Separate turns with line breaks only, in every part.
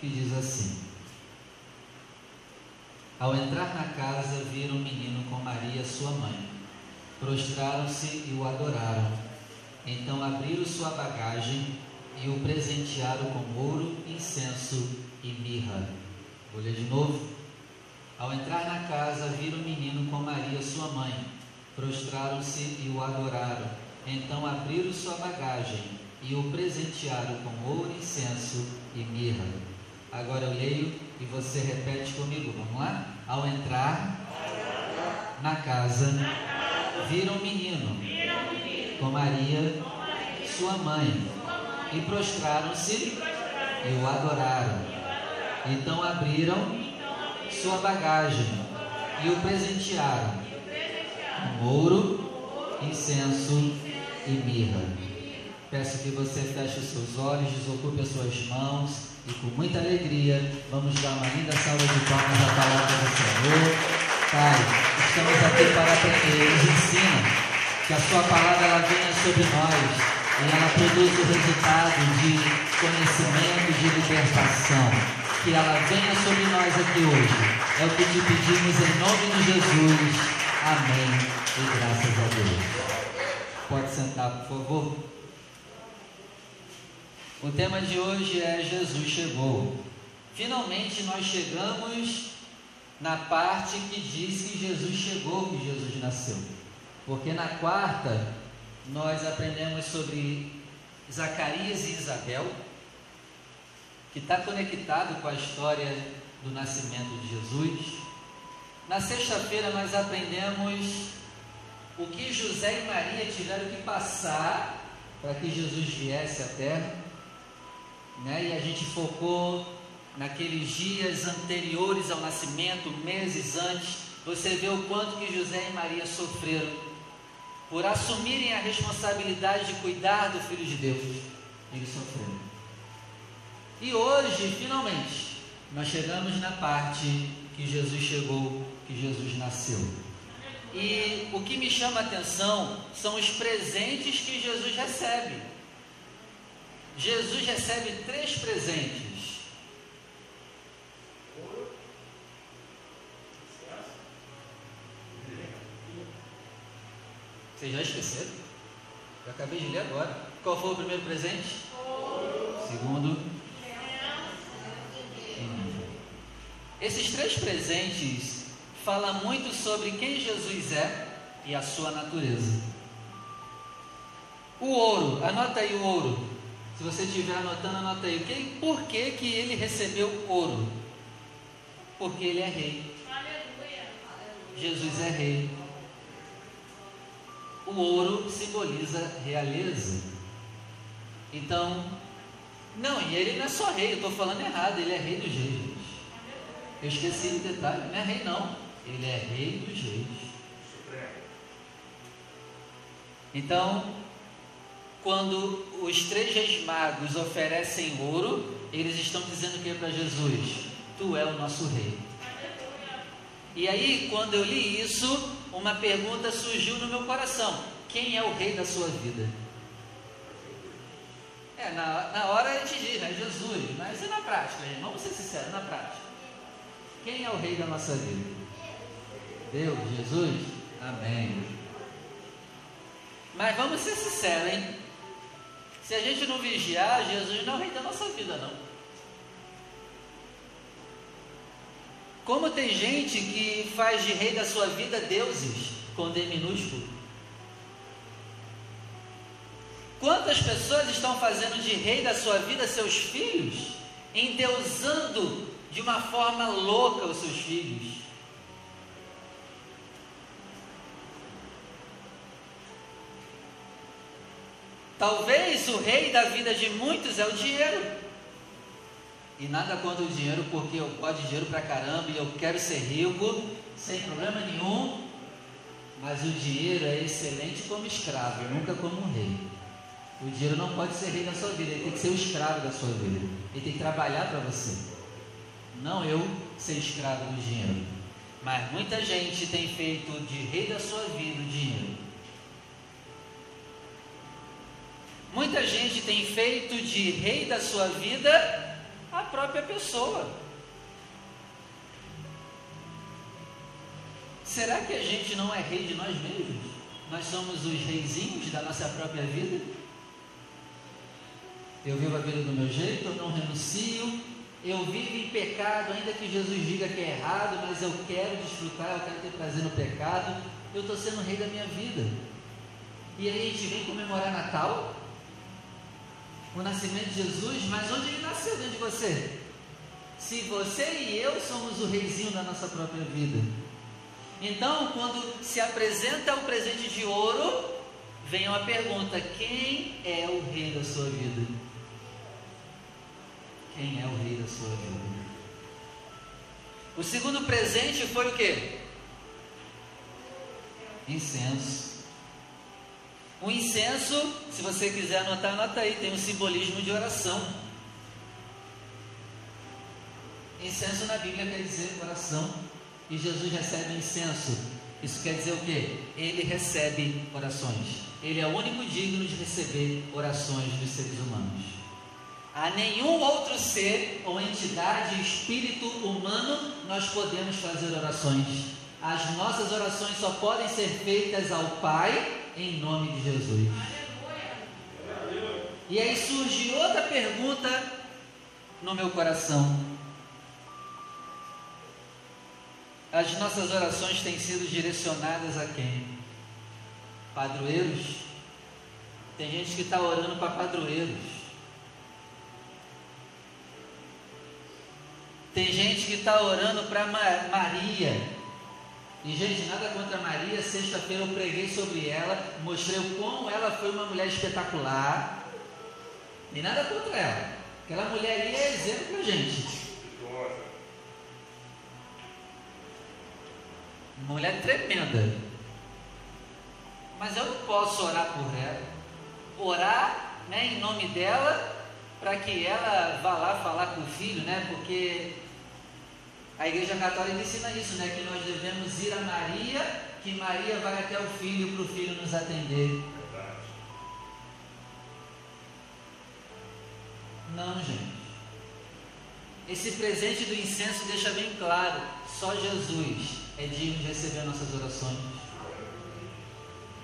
que diz assim: Ao entrar na casa, viram um menino com Maria, sua mãe. Prostraram-se e o adoraram. Então abriram sua bagagem e o presentearam com ouro, incenso e mirra. Vou ler de novo. Ao entrar na casa, viram o menino com Maria, sua mãe. Prostraram-se e o adoraram. Então abriram sua bagagem e o presentearam com ouro, incenso e mirra. Agora eu leio e você repete comigo. Vamos lá? Ao entrar na casa, viram o menino com Maria, sua mãe, e prostraram-se e o adoraram. Então abriram sua bagagem e o presentearam com ouro, incenso e mirra. Peço que você feche os seus olhos, desocupe as suas mãos e com muita alegria vamos dar uma linda salva de palmas à palavra do Senhor. Pai, estamos aqui para que nos ensina que a sua palavra ela venha sobre nós e ela produz o resultado de conhecimento, de libertação que ela venha sobre nós aqui hoje. É o que te pedimos em nome de Jesus. Amém. E graças a Deus. Pode sentar, por favor. O tema de hoje é Jesus chegou. Finalmente nós chegamos na parte que diz que Jesus chegou, que Jesus nasceu. Porque na quarta nós aprendemos sobre Zacarias e Isabel que está conectado com a história do nascimento de Jesus. Na sexta-feira nós aprendemos o que José e Maria tiveram que passar para que Jesus viesse à terra. Né? E a gente focou naqueles dias anteriores ao nascimento, meses antes. Você vê o quanto que José e Maria sofreram por assumirem a responsabilidade de cuidar do Filho de Deus. Eles sofreram. E hoje, finalmente, nós chegamos na parte que Jesus chegou, que Jesus nasceu. E o que me chama a atenção são os presentes que Jesus recebe. Jesus recebe três presentes. Vocês já esqueceram? Eu acabei de ler agora. Qual foi o primeiro presente? Segundo, Esses três presentes falam muito sobre quem Jesus é e a sua natureza. O ouro, anota aí o ouro. Se você estiver anotando, anota aí. Que, por que, que ele recebeu ouro? Porque ele é rei. Aleluia. Jesus é rei. O ouro simboliza realeza. Então, não, e ele não é só rei, eu estou falando errado, ele é rei dos reis. Eu esqueci o detalhe, não é rei não, ele é rei dos reis. Então, quando os três reis magos oferecem ouro, eles estão dizendo que para Jesus: Tu é o nosso rei. E aí, quando eu li isso, uma pergunta surgiu no meu coração: Quem é o rei da sua vida? É, na, na hora a gente diz, né? Jesus, mas e na prática, gente? Vamos ser sinceros, na prática. Quem é o rei da nossa vida? Deus, Jesus? Amém. Mas vamos ser sinceros, hein? Se a gente não vigiar, Jesus não é o rei da nossa vida, não. Como tem gente que faz de rei da sua vida deuses, com D minúsculo. Quantas pessoas estão fazendo de rei da sua vida seus filhos, endeusando de uma forma louca os seus filhos. Talvez o rei da vida de muitos é o dinheiro. E nada contra o dinheiro, porque eu gosto de dinheiro pra caramba e eu quero ser rico, sem problema nenhum. Mas o dinheiro é excelente como escravo, nunca como um rei. O dinheiro não pode ser rei da sua vida, ele tem que ser o escravo da sua vida. Ele tem que trabalhar para você. Não eu ser escravo do dinheiro. Mas muita gente tem feito de rei da sua vida o dinheiro. Muita gente tem feito de rei da sua vida a própria pessoa. Será que a gente não é rei de nós mesmos? Nós somos os reizinhos da nossa própria vida? Eu vivo a vida do meu jeito, eu não renuncio, eu vivo em pecado, ainda que Jesus diga que é errado, mas eu quero desfrutar, eu quero ter prazer no pecado, eu estou sendo rei da minha vida. E aí a gente vem comemorar Natal, o nascimento de Jesus, mas onde ele nasceu dentro de você? Se você e eu somos o reizinho da nossa própria vida. Então, quando se apresenta o presente de ouro, vem uma pergunta: quem é o rei da sua vida? Quem é o rei da sua vida? O segundo presente foi o que? Incenso. O incenso, se você quiser anotar, anota aí, tem um simbolismo de oração. Incenso na Bíblia quer dizer oração. E Jesus recebe incenso. Isso quer dizer o quê? Ele recebe orações. Ele é o único digno de receber orações dos seres humanos. A nenhum outro ser ou entidade, espírito humano, nós podemos fazer orações. As nossas orações só podem ser feitas ao Pai em nome de Jesus. E aí surge outra pergunta no meu coração. As nossas orações têm sido direcionadas a quem? Padroeiros? Tem gente que está orando para padroeiros. Tem gente que está orando para Maria. E, gente, nada contra Maria. Sexta-feira eu preguei sobre ela, mostrei o ela foi uma mulher espetacular. E nada contra ela. Aquela mulher aí é exemplo para gente. Mulher tremenda. Mas eu não posso orar por ela. Orar né, em nome dela, para que ela vá lá falar com o filho, né? Porque a Igreja Católica ensina isso, né? Que nós devemos ir a Maria, que Maria vai até o filho para o filho nos atender. Não, gente. Esse presente do incenso deixa bem claro: só Jesus é digno de receber nossas orações.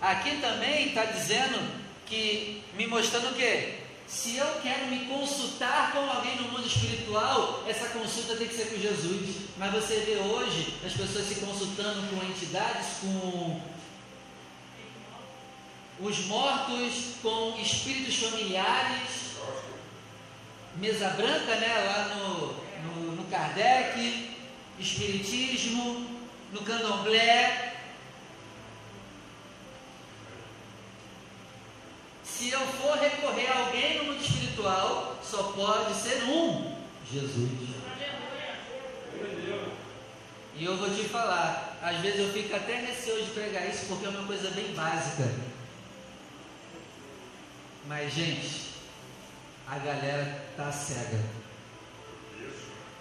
Aqui também está dizendo que, me mostrando o quê? Se eu quero me consultar com alguém no mundo espiritual, essa consulta tem que ser com Jesus. Mas você vê hoje as pessoas se consultando com entidades, com os mortos, com espíritos familiares. Mesa branca, né? Lá no, no, no Kardec, Espiritismo, no Candomblé, Se eu for recorrer a alguém no mundo espiritual, só pode ser um: Jesus. E eu vou te falar, às vezes eu fico até receoso de pregar isso porque é uma coisa bem básica. Mas, gente, a galera tá cega.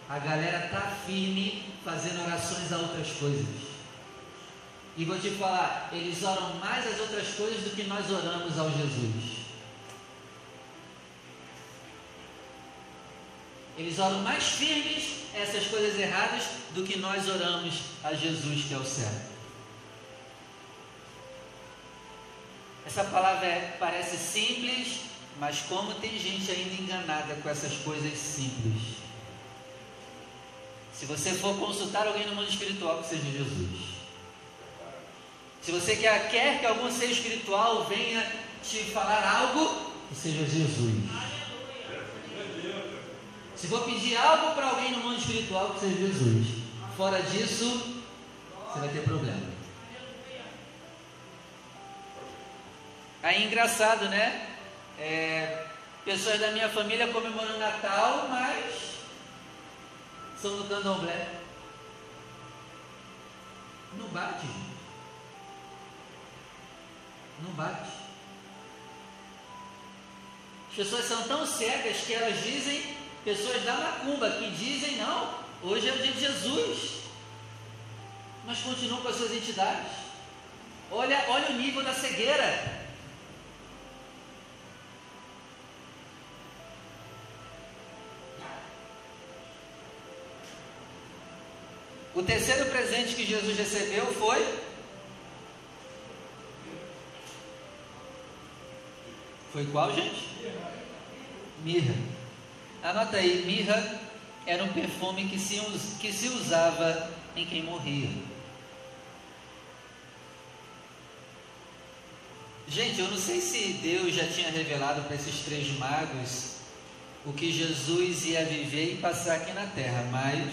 A galera tá firme fazendo orações a outras coisas. E vou te falar, eles oram mais as outras coisas do que nós oramos ao Jesus. Eles oram mais firmes essas coisas erradas do que nós oramos a Jesus, que é o céu. Essa palavra é, parece simples, mas como tem gente ainda enganada com essas coisas simples. Se você for consultar alguém no mundo espiritual, que seja Jesus. Se você quer, quer que algum ser espiritual venha te falar algo, que seja Jesus. Se for pedir algo para alguém no mundo espiritual, que seja Jesus. Fora disso, você vai ter problema. Aí engraçado, né? É, pessoas da minha família comemorando Natal, mas são do candomblé. Não bate, gente. Não bate. As pessoas são tão cegas que elas dizem, pessoas da macumba, que dizem, não, hoje é o dia de Jesus. Mas continuam com as suas entidades. Olha, olha o nível da cegueira. O terceiro presente que Jesus recebeu foi Foi qual, gente? Mirra. Anota aí, mirra era um perfume que se, que se usava em quem morria. Gente, eu não sei se Deus já tinha revelado para esses três magos o que Jesus ia viver e passar aqui na terra, mas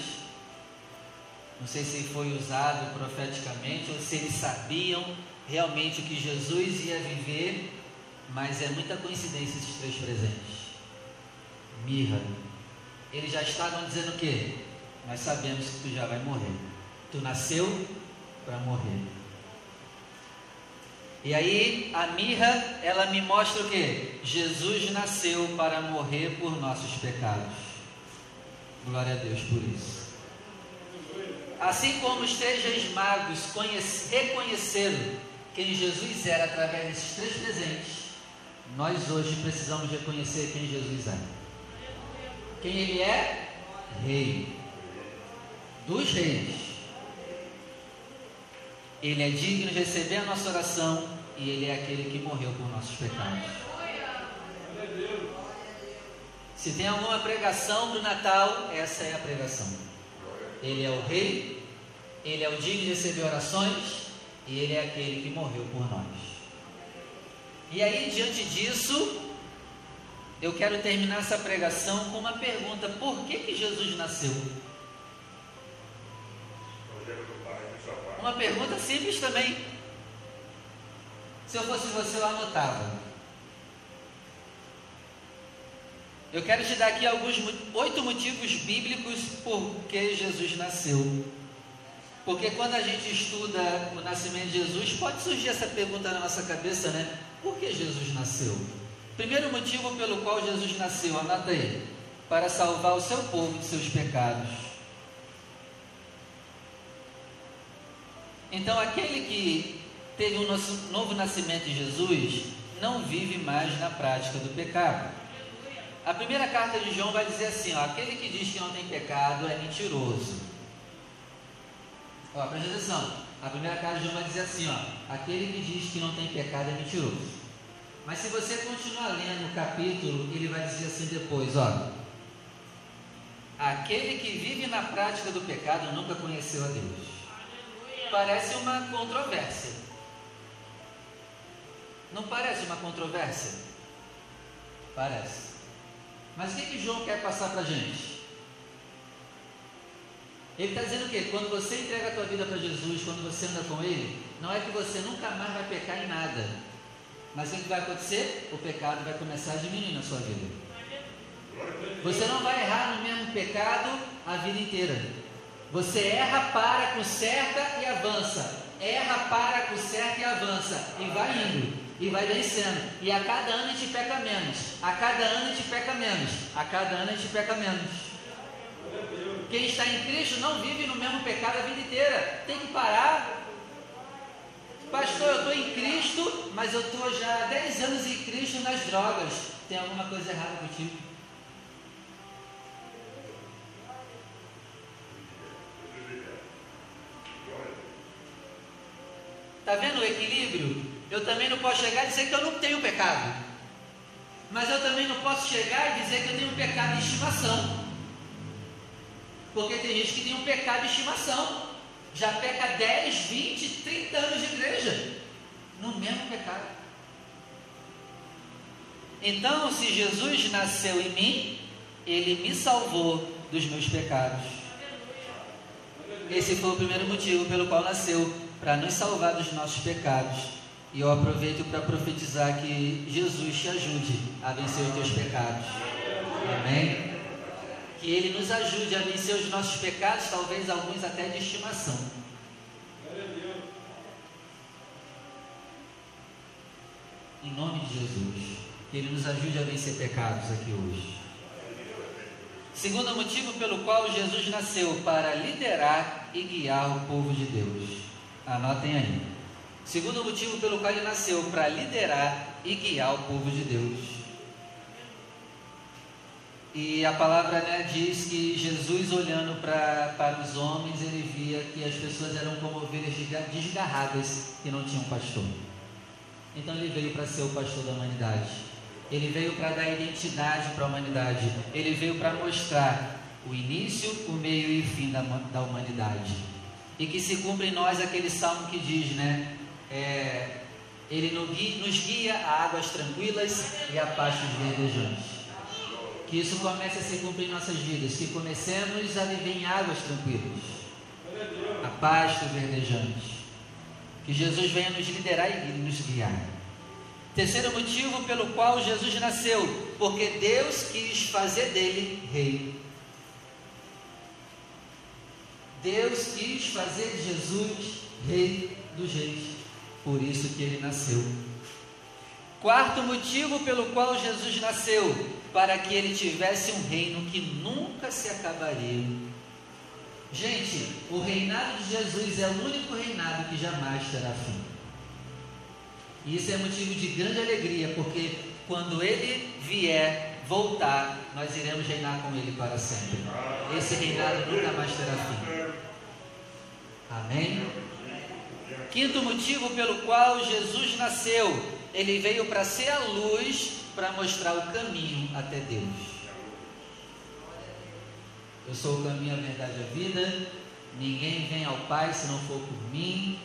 não sei se foi usado profeticamente ou se eles sabiam realmente o que Jesus ia viver, mas é muita coincidência esses três presentes. Mirra. Eles já estavam dizendo o quê? Nós sabemos que tu já vai morrer. Tu nasceu para morrer. E aí a mirra, ela me mostra o que? Jesus nasceu para morrer por nossos pecados. Glória a Deus por isso. Assim como os três magos reconheceram quem Jesus era através desses três presentes, nós hoje precisamos reconhecer quem Jesus é. Quem ele é? Rei. Dos reis. Ele é digno de receber a nossa oração e ele é aquele que morreu por nossos pecados. Se tem alguma pregação do Natal, essa é a pregação. Ele é o rei, ele é o digno de receber orações e ele é aquele que morreu por nós. E aí, diante disso, eu quero terminar essa pregação com uma pergunta: por que, que Jesus nasceu? Uma pergunta simples também. Se eu fosse você, eu anotava. Eu quero te dar aqui alguns oito motivos bíblicos por que Jesus nasceu. Porque quando a gente estuda o nascimento de Jesus, pode surgir essa pergunta na nossa cabeça, né? Por que Jesus nasceu? Primeiro motivo pelo qual Jesus nasceu, anota aí, para salvar o seu povo de seus pecados. Então, aquele que teve um novo nascimento em Jesus, não vive mais na prática do pecado. A primeira carta de João vai dizer assim: ó, aquele que diz que não tem pecado é mentiroso. Ó, presta atenção. A primeira carta de João vai dizer assim: ó, aquele que diz que não tem pecado é mentiroso. Mas se você continuar lendo o capítulo, ele vai dizer assim depois: ó, aquele que vive na prática do pecado nunca conheceu a Deus. Parece uma controvérsia. Não parece uma controvérsia? Parece. Mas o que, que João quer passar para a gente? Ele está dizendo o quê? Quando você entrega a tua vida para Jesus, quando você anda com Ele, não é que você nunca mais vai pecar em nada. Mas o que vai acontecer? O pecado vai começar a diminuir na sua vida. Você não vai errar no mesmo pecado a vida inteira. Você erra, para, conserta e avança. Erra, para, conserta e avança. E vai indo e vai vencendo. E a cada ano a gente peca menos. A cada ano a gente peca menos. A cada ano a gente peca menos. Quem está em Cristo não vive no mesmo pecado a vida inteira. Tem que parar. Pastor, eu estou em Cristo, mas eu estou já há 10 anos em Cristo nas drogas. Tem alguma coisa errada contigo? Está vendo o equilíbrio? Eu também não posso chegar e dizer que eu não tenho pecado. Mas eu também não posso chegar e dizer que eu tenho um pecado de estimação. Porque tem gente que tem um pecado de estimação. Já peca 10, 20, 30 anos de igreja. No mesmo pecado. Então, se Jesus nasceu em mim, ele me salvou dos meus pecados. Esse foi o primeiro motivo pelo qual nasceu, para nos salvar dos nossos pecados. E eu aproveito para profetizar que Jesus te ajude a vencer os teus pecados. Amém? Que Ele nos ajude a vencer os nossos pecados, talvez alguns até de estimação. Em nome de Jesus. Que Ele nos ajude a vencer pecados aqui hoje. Segundo motivo pelo qual Jesus nasceu, para liderar e guiar o povo de Deus. Anotem aí. Segundo motivo pelo qual ele nasceu, para liderar e guiar o povo de Deus. E a palavra né, diz que Jesus, olhando pra, para os homens, ele via que as pessoas eram como ovelhas desgarradas que não tinham pastor. Então ele veio para ser o pastor da humanidade. Ele veio para dar identidade para a humanidade. Ele veio para mostrar o início, o meio e o fim da, da humanidade. E que se cumpre em nós aquele salmo que diz, né? É, ele nos guia a águas tranquilas e a pastos verdejantes. Que isso comece a se cumprir em nossas vidas, que comecemos a viver em águas tranquilas, a pastos verdejantes. Que Jesus venha nos liderar e nos guiar. Terceiro motivo pelo qual Jesus nasceu, porque Deus quis fazer dele rei. Deus quis fazer de Jesus rei dos reis, por isso que ele nasceu. Quarto motivo pelo qual Jesus nasceu, para que ele tivesse um reino que nunca se acabaria. Gente, o reinado de Jesus é o único reinado que jamais terá fim. E isso é motivo de grande alegria, porque quando ele vier voltar, nós iremos reinar com ele para sempre. Esse reinado nunca mais terá fim. Amém? Quinto motivo pelo qual Jesus nasceu, ele veio para ser a luz para mostrar o caminho até Deus. Eu sou o caminho, a verdade e a vida. Ninguém vem ao Pai se não for por mim.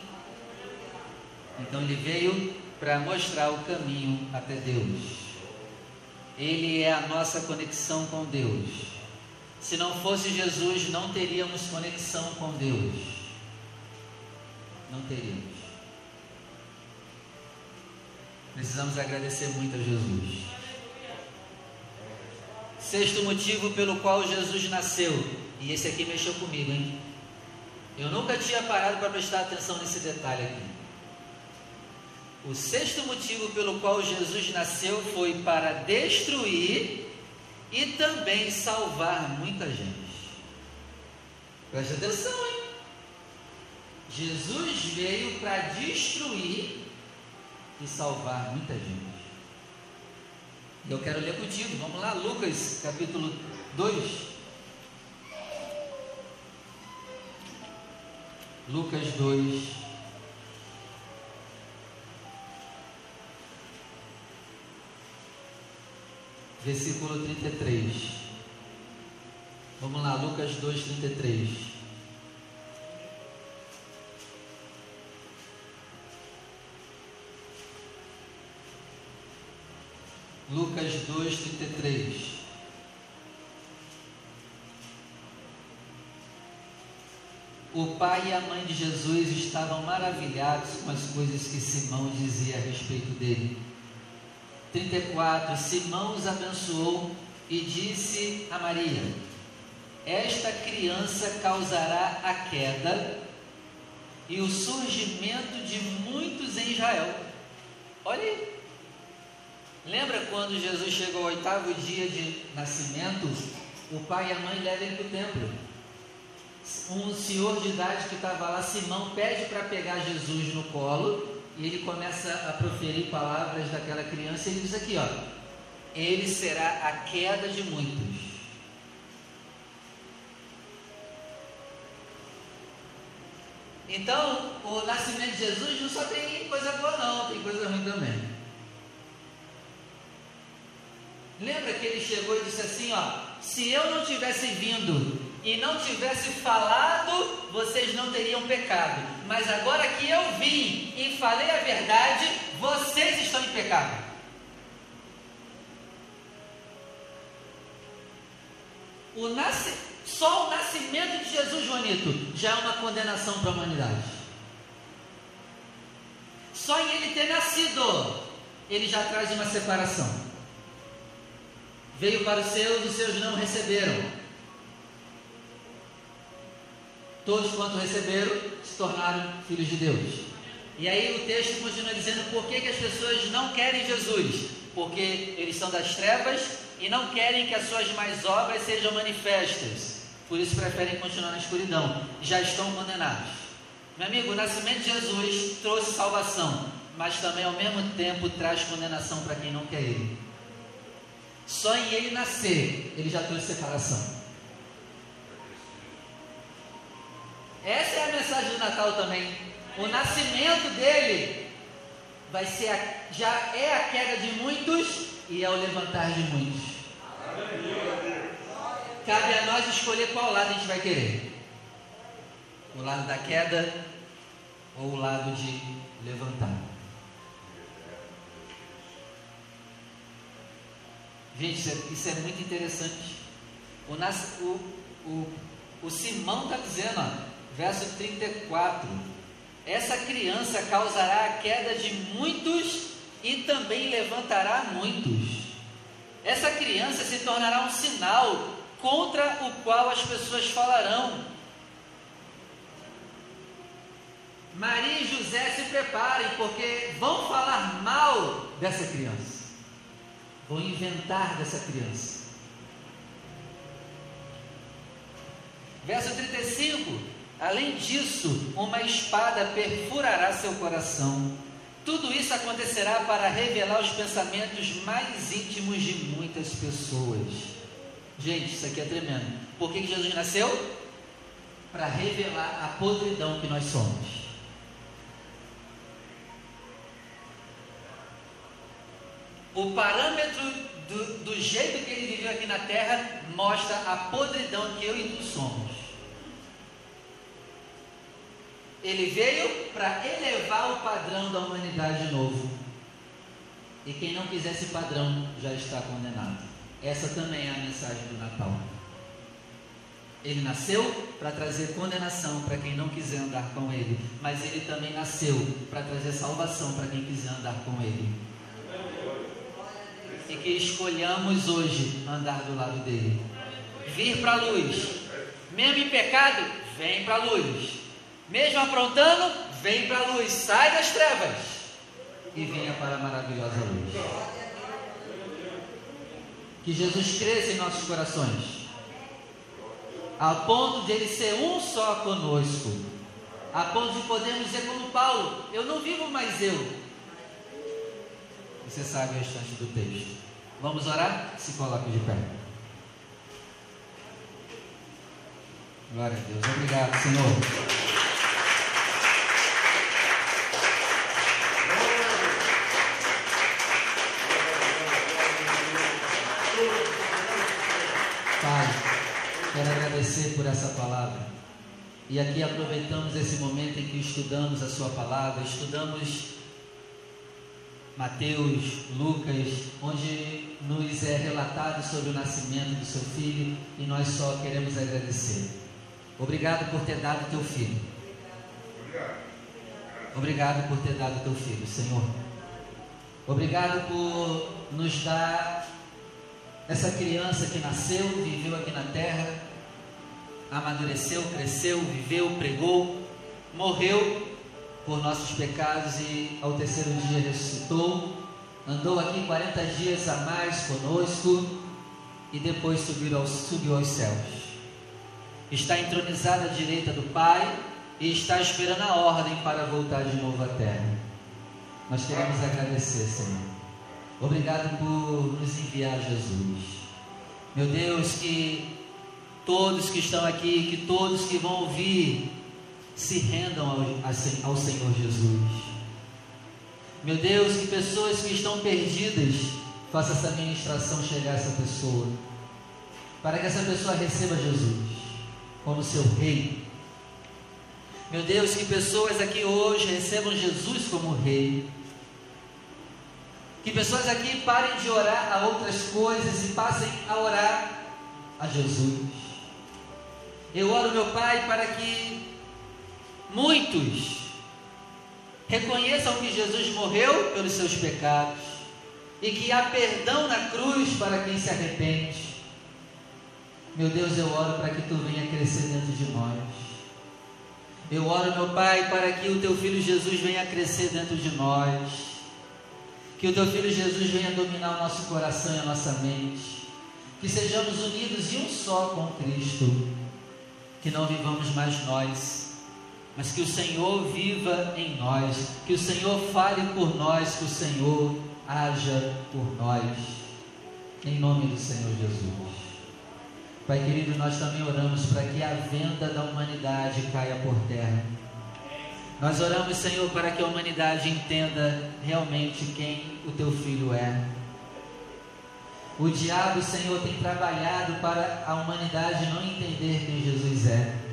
Então ele veio para mostrar o caminho até Deus. Ele é a nossa conexão com Deus. Se não fosse Jesus, não teríamos conexão com Deus. Não teríamos. Precisamos agradecer muito a Jesus. Sexto motivo pelo qual Jesus nasceu. E esse aqui mexeu comigo, hein? Eu nunca tinha parado para prestar atenção nesse detalhe aqui. O sexto motivo pelo qual Jesus nasceu foi para destruir e também salvar muita gente. Preste atenção, hein? Jesus veio para destruir e salvar muita gente. Eu quero ler contigo. Vamos lá, Lucas capítulo 2. Lucas 2. versículo 33. Vamos lá, Lucas 2, 33. Lucas 2, 33. O pai e a mãe de Jesus estavam maravilhados com as coisas que Simão dizia a respeito dele. 34: Simão os abençoou e disse a Maria: Esta criança causará a queda e o surgimento de muitos em Israel. Olha aí. Lembra quando Jesus chegou ao oitavo dia de nascimento? O pai e a mãe levam para o templo. Um senhor de idade que estava lá, Simão, pede para pegar Jesus no colo e ele começa a proferir palavras daquela criança e ele diz aqui, ó, ele será a queda de muitos. Então, o nascimento de Jesus não só tem coisa boa não, tem coisa ruim também. Lembra que ele chegou e disse assim, ó, se eu não tivesse vindo e não tivesse falado, vocês não teriam pecado. Mas agora que eu vim e falei a verdade, vocês estão em pecado. O nasce... Só o nascimento de Jesus, Joanito, já é uma condenação para a humanidade. Só em ele ter nascido, ele já traz uma separação. Veio para os seus, os seus não receberam. Todos quanto receberam se tornaram filhos de Deus. E aí o texto continua dizendo por que, que as pessoas não querem Jesus. Porque eles são das trevas e não querem que as suas mais obras sejam manifestas. Por isso preferem continuar na escuridão. Já estão condenados. Meu amigo, o nascimento de Jesus trouxe salvação, mas também ao mesmo tempo traz condenação para quem não quer Ele. Só em ele nascer, ele já trouxe separação. Essa é a mensagem do Natal também. O nascimento dele vai ser a, já é a queda de muitos e é o levantar de muitos. Cabe a nós escolher qual lado a gente vai querer. O lado da queda ou o lado de levantar. Gente, isso é, isso é muito interessante. O, o, o, o Simão está dizendo, ó, verso 34: Essa criança causará a queda de muitos e também levantará muitos. Essa criança se tornará um sinal contra o qual as pessoas falarão. Maria e José se preparem, porque vão falar mal dessa criança, vão inventar dessa criança. Verso 35: Além disso, uma espada perfurará seu coração. Tudo isso acontecerá para revelar os pensamentos mais íntimos de muitas pessoas. Gente, isso aqui é tremendo. Por que Jesus nasceu? Para revelar a podridão que nós somos. O parâmetro do, do jeito que ele viveu aqui na terra mostra a podridão que eu e tu somos. Ele veio para elevar o padrão da humanidade de novo. E quem não quiser esse padrão já está condenado. Essa também é a mensagem do Natal. Ele nasceu para trazer condenação para quem não quiser andar com ele, mas ele também nasceu para trazer salvação para quem quiser andar com ele que escolhamos hoje andar do lado dele. Vir para a luz. Mesmo em pecado, vem para a luz. Mesmo aprontando, vem para a luz. Sai das trevas e venha para a maravilhosa luz. Que Jesus cresça em nossos corações, a ponto de ele ser um só conosco, a ponto de podermos dizer como Paulo: Eu não vivo mais eu, você sabe o restante do texto. Vamos orar? Se coloque de pé. Glória a Deus. Obrigado, Senhor. Pai, quero agradecer por essa palavra. E aqui aproveitamos esse momento em que estudamos a Sua palavra, estudamos Mateus, Lucas, onde nos é relatado sobre o nascimento do seu filho e nós só queremos agradecer. Obrigado por ter dado teu filho. Obrigado por ter dado teu filho, Senhor. Obrigado por nos dar essa criança que nasceu, viveu aqui na terra, amadureceu, cresceu, viveu, pregou, morreu por nossos pecados e ao terceiro dia ressuscitou. Andou aqui 40 dias a mais conosco e depois subiu aos, subiu aos céus. Está entronizado à direita do Pai e está esperando a ordem para voltar de novo à terra. Nós queremos agradecer, Senhor. Obrigado por nos enviar Jesus. Meu Deus, que todos que estão aqui, que todos que vão ouvir se rendam ao, ao Senhor Jesus. Meu Deus, que pessoas que estão perdidas, faça essa ministração chegar a essa pessoa, para que essa pessoa receba Jesus como seu Rei. Meu Deus, que pessoas aqui hoje recebam Jesus como Rei. Que pessoas aqui parem de orar a outras coisas e passem a orar a Jesus. Eu oro, meu Pai, para que muitos reconheçam que Jesus morreu pelos seus pecados e que há perdão na cruz para quem se arrepende. Meu Deus, eu oro para que tu venha crescer dentro de nós. Eu oro, meu Pai, para que o teu filho Jesus venha crescer dentro de nós. Que o teu filho Jesus venha dominar o nosso coração e a nossa mente. Que sejamos unidos em um só com Cristo. Que não vivamos mais nós, mas que o Senhor viva em nós, que o Senhor fale por nós, que o Senhor haja por nós. Em nome do Senhor Jesus. Pai querido, nós também oramos para que a venda da humanidade caia por terra. Nós oramos, Senhor, para que a humanidade entenda realmente quem o teu filho é. O diabo, Senhor, tem trabalhado para a humanidade não entender quem Jesus é.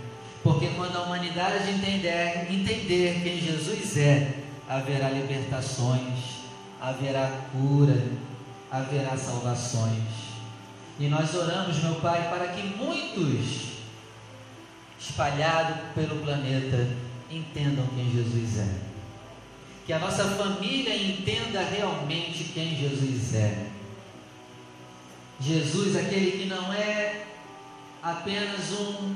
Porque quando a humanidade entender, entender quem Jesus é, haverá libertações, haverá cura, haverá salvações. E nós oramos, meu Pai, para que muitos espalhados pelo planeta entendam quem Jesus é. Que a nossa família entenda realmente quem Jesus é. Jesus, aquele que não é apenas um,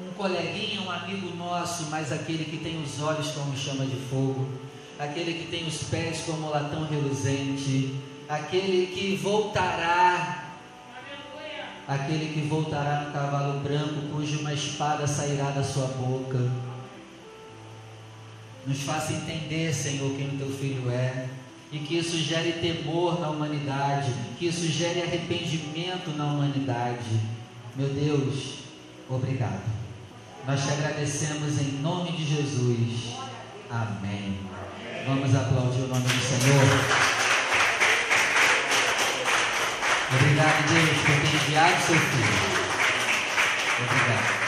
um coleguinha, um amigo nosso, mas aquele que tem os olhos como chama de fogo, aquele que tem os pés como latão reluzente, aquele que voltará, aquele que voltará no cavalo branco, cuja uma espada sairá da sua boca. Nos faça entender, Senhor, quem o teu filho é e que isso gere temor na humanidade, que isso gere arrependimento na humanidade. Meu Deus, obrigado. Nós te agradecemos em nome de Jesus. Amém. Vamos aplaudir o nome do Senhor. Obrigado, Deus, por ter enviado seu filho. Obrigado.